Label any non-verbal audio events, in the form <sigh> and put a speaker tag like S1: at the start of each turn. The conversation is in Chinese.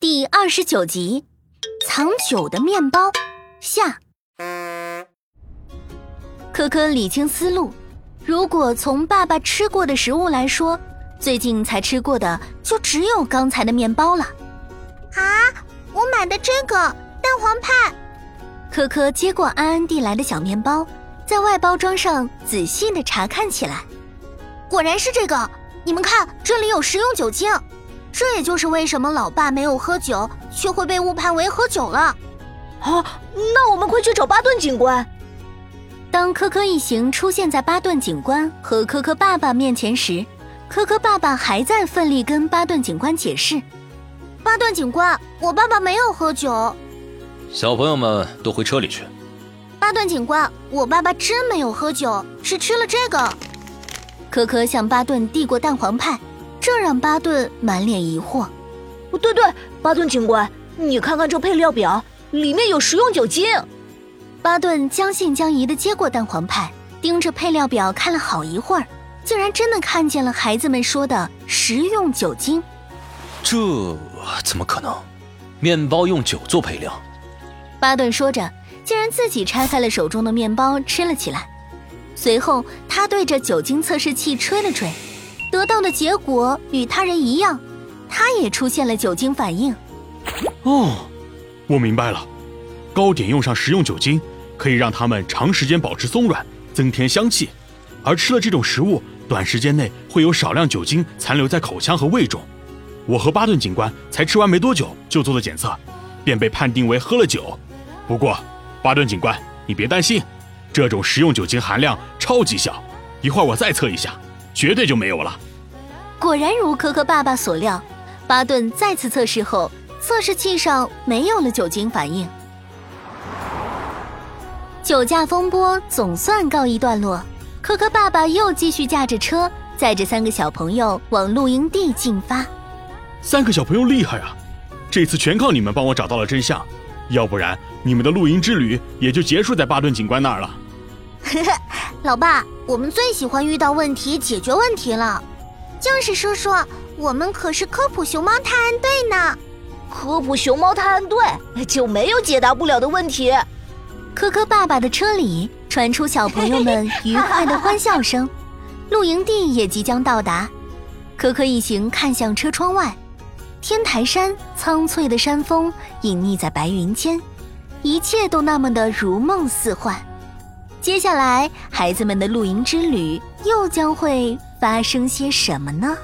S1: 第二十九集，藏酒的面包下。科科理清思路，如果从爸爸吃过的食物来说，最近才吃过的就只有刚才的面包了。
S2: 啊，我买的这个蛋黄派。
S1: 科科接过安安递来的小面包，在外包装上仔细的查看起来。
S2: 果然是这个，你们看，这里有食用酒精，这也就是为什么老爸没有喝酒，却会被误判为喝酒了。
S3: 啊，那我们快去找巴顿警官。
S1: 当科科一行出现在巴顿警官和科科爸爸面前时，科科爸爸还在奋力跟巴顿警官解释：“
S2: 巴顿警官，我爸爸没有喝酒。”
S4: 小朋友们都回车里去。
S2: 巴顿警官，我爸爸真没有喝酒，是吃了这个。
S1: 科科向巴顿递过蛋黄派，这让巴顿满脸疑惑。
S3: 对对，巴顿警官，你看看这配料表，里面有食用酒精。
S1: 巴顿将信将疑的接过蛋黄派，盯着配料表看了好一会儿，竟然真的看见了孩子们说的食用酒精。
S4: 这怎么可能？面包用酒做配料。
S1: 巴顿说着，竟然自己拆开了手中的面包吃了起来。随后，他对着酒精测试器吹了吹，得到的结果与他人一样，他也出现了酒精反应。
S5: 哦，我明白了，糕点用上食用酒精，可以让它们长时间保持松软，增添香气。而吃了这种食物，短时间内会有少量酒精残留在口腔和胃中。我和巴顿警官才吃完没多久就做了检测，便被判定为喝了酒。不过，巴顿警官，你别担心。这种食用酒精含量超级小，一会儿我再测一下，绝对就没有了。
S1: 果然如可可爸爸所料，巴顿再次测试后，测试器上没有了酒精反应。酒驾风波总算告一段落，可可爸爸又继续驾着车，载着三个小朋友往露营地进发。
S5: 三个小朋友厉害啊！这次全靠你们帮我找到了真相，要不然你们的露营之旅也就结束在巴顿警官那儿了。
S2: 呵呵，老爸，我们最喜欢遇到问题解决问题了。就是叔叔，我们可是科普熊猫探案队呢。
S3: 科普熊猫探案队就没有解答不了的问题。
S1: 科科爸爸的车里传出小朋友们 <laughs> 愉快的欢笑声，露营地也即将到达。科科一行看向车窗外，天台山苍翠的山峰隐匿在白云间，一切都那么的如梦似幻。接下来，孩子们的露营之旅又将会发生些什么呢？